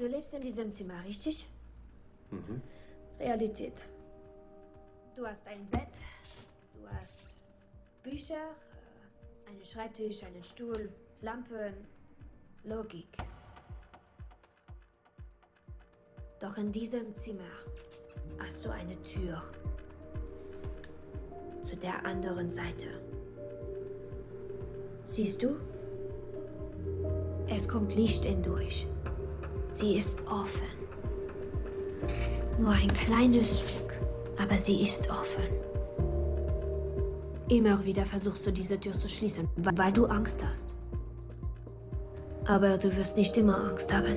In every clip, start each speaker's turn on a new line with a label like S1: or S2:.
S1: Du lebst in diesem Zimmer, richtig?
S2: Mhm.
S1: Realität. Du hast ein Bett, du hast Bücher, äh, einen Schreibtisch, einen Stuhl, Lampen, Logik. Doch in diesem Zimmer hast du eine Tür zu der anderen Seite. Siehst du? Es kommt Licht hindurch. Sie ist offen. Nur ein kleines Stück, aber sie ist offen. Immer wieder versuchst du diese Tür zu schließen, weil du Angst hast. Aber du wirst nicht immer Angst haben.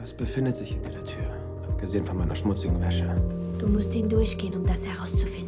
S2: Was befindet sich hinter der Tür? Abgesehen von meiner schmutzigen Wäsche.
S1: Du musst hindurchgehen, um das herauszufinden.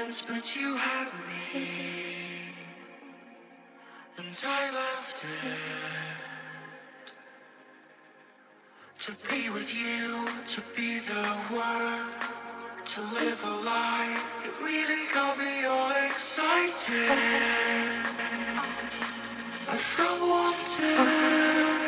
S3: chance, but you had me, and I left it
S4: to be with you, to be the one, to live a life It really got me all excited. I felt wanted.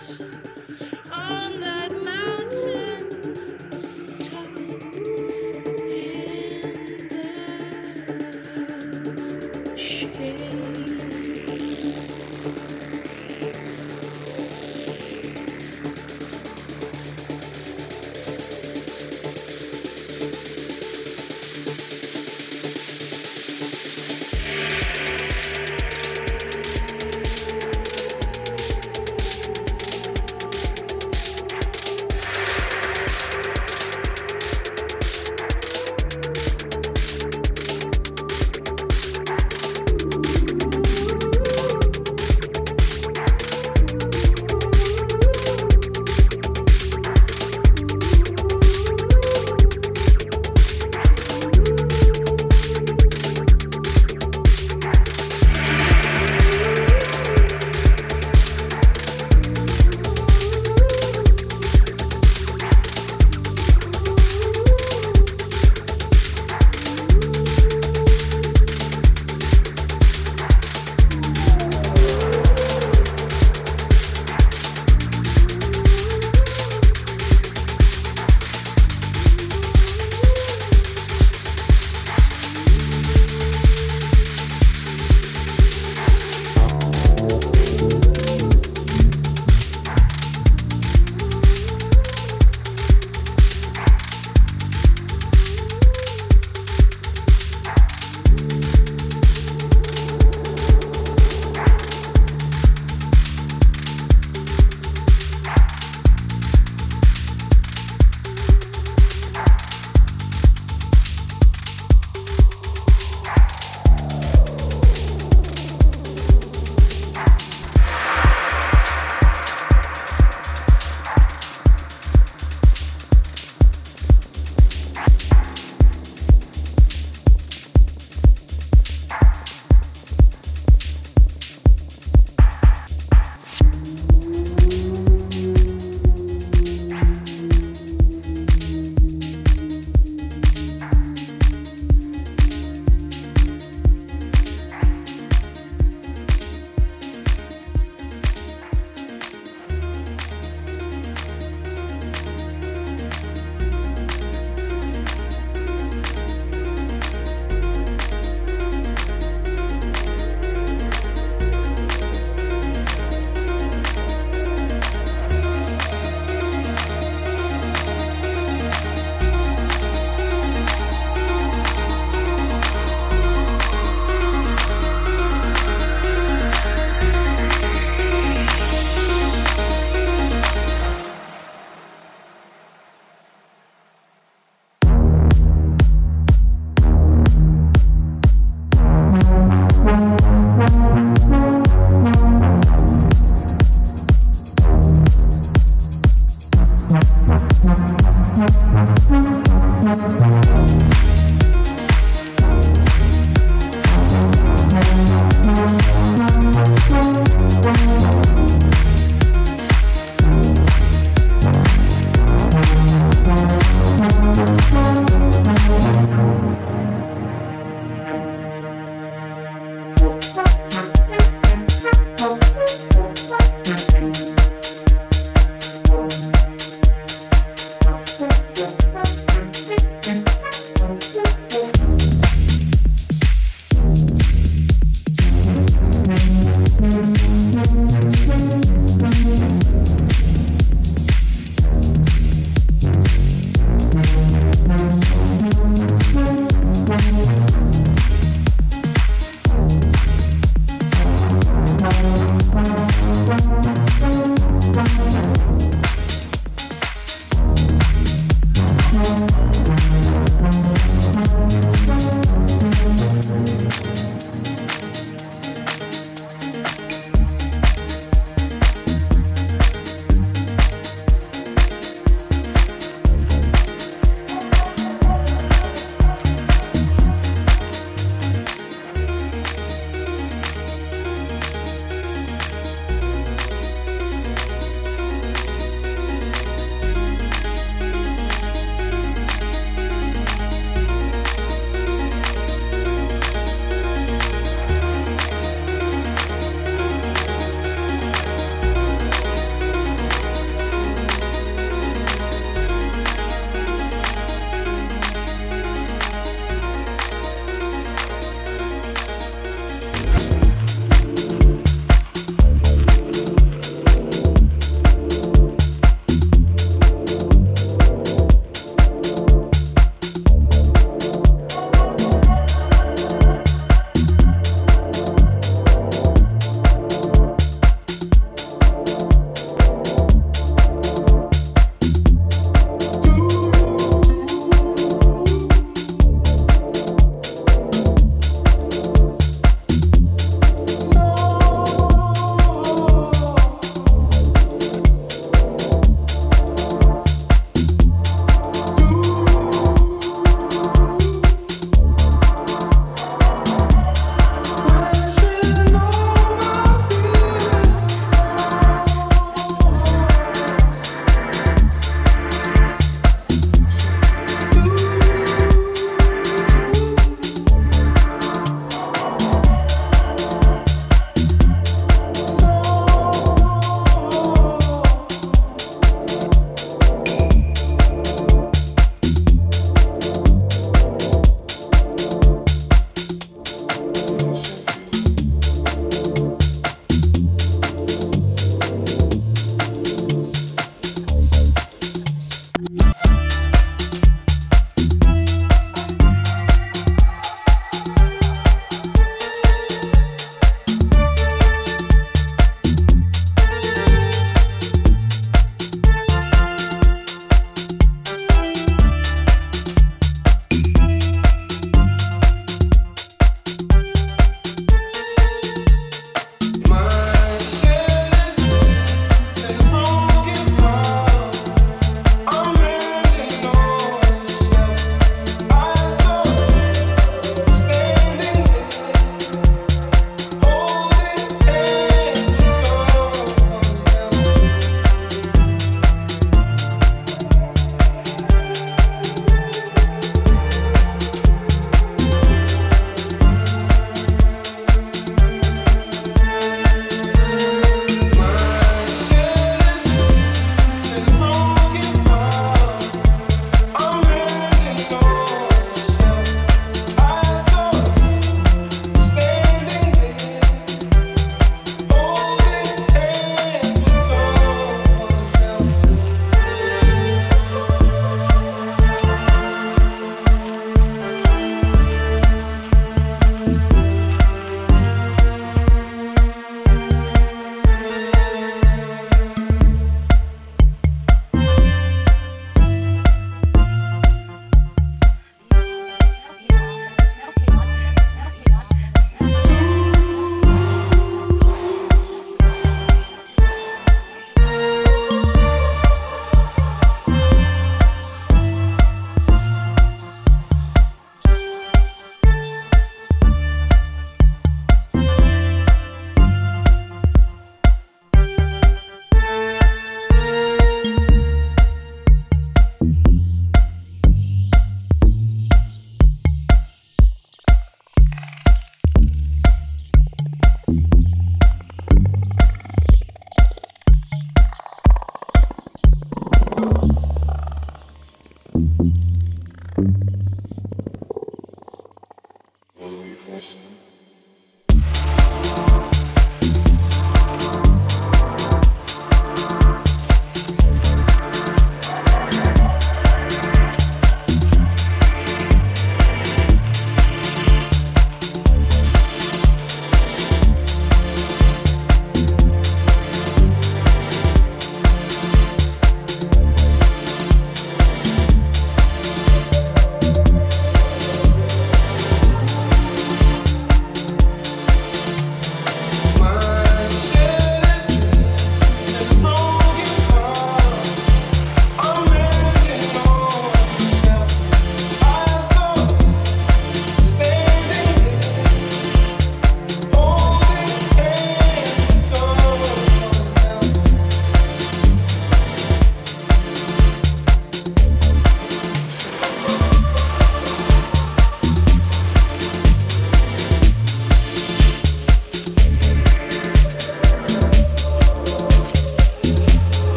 S3: Thanks.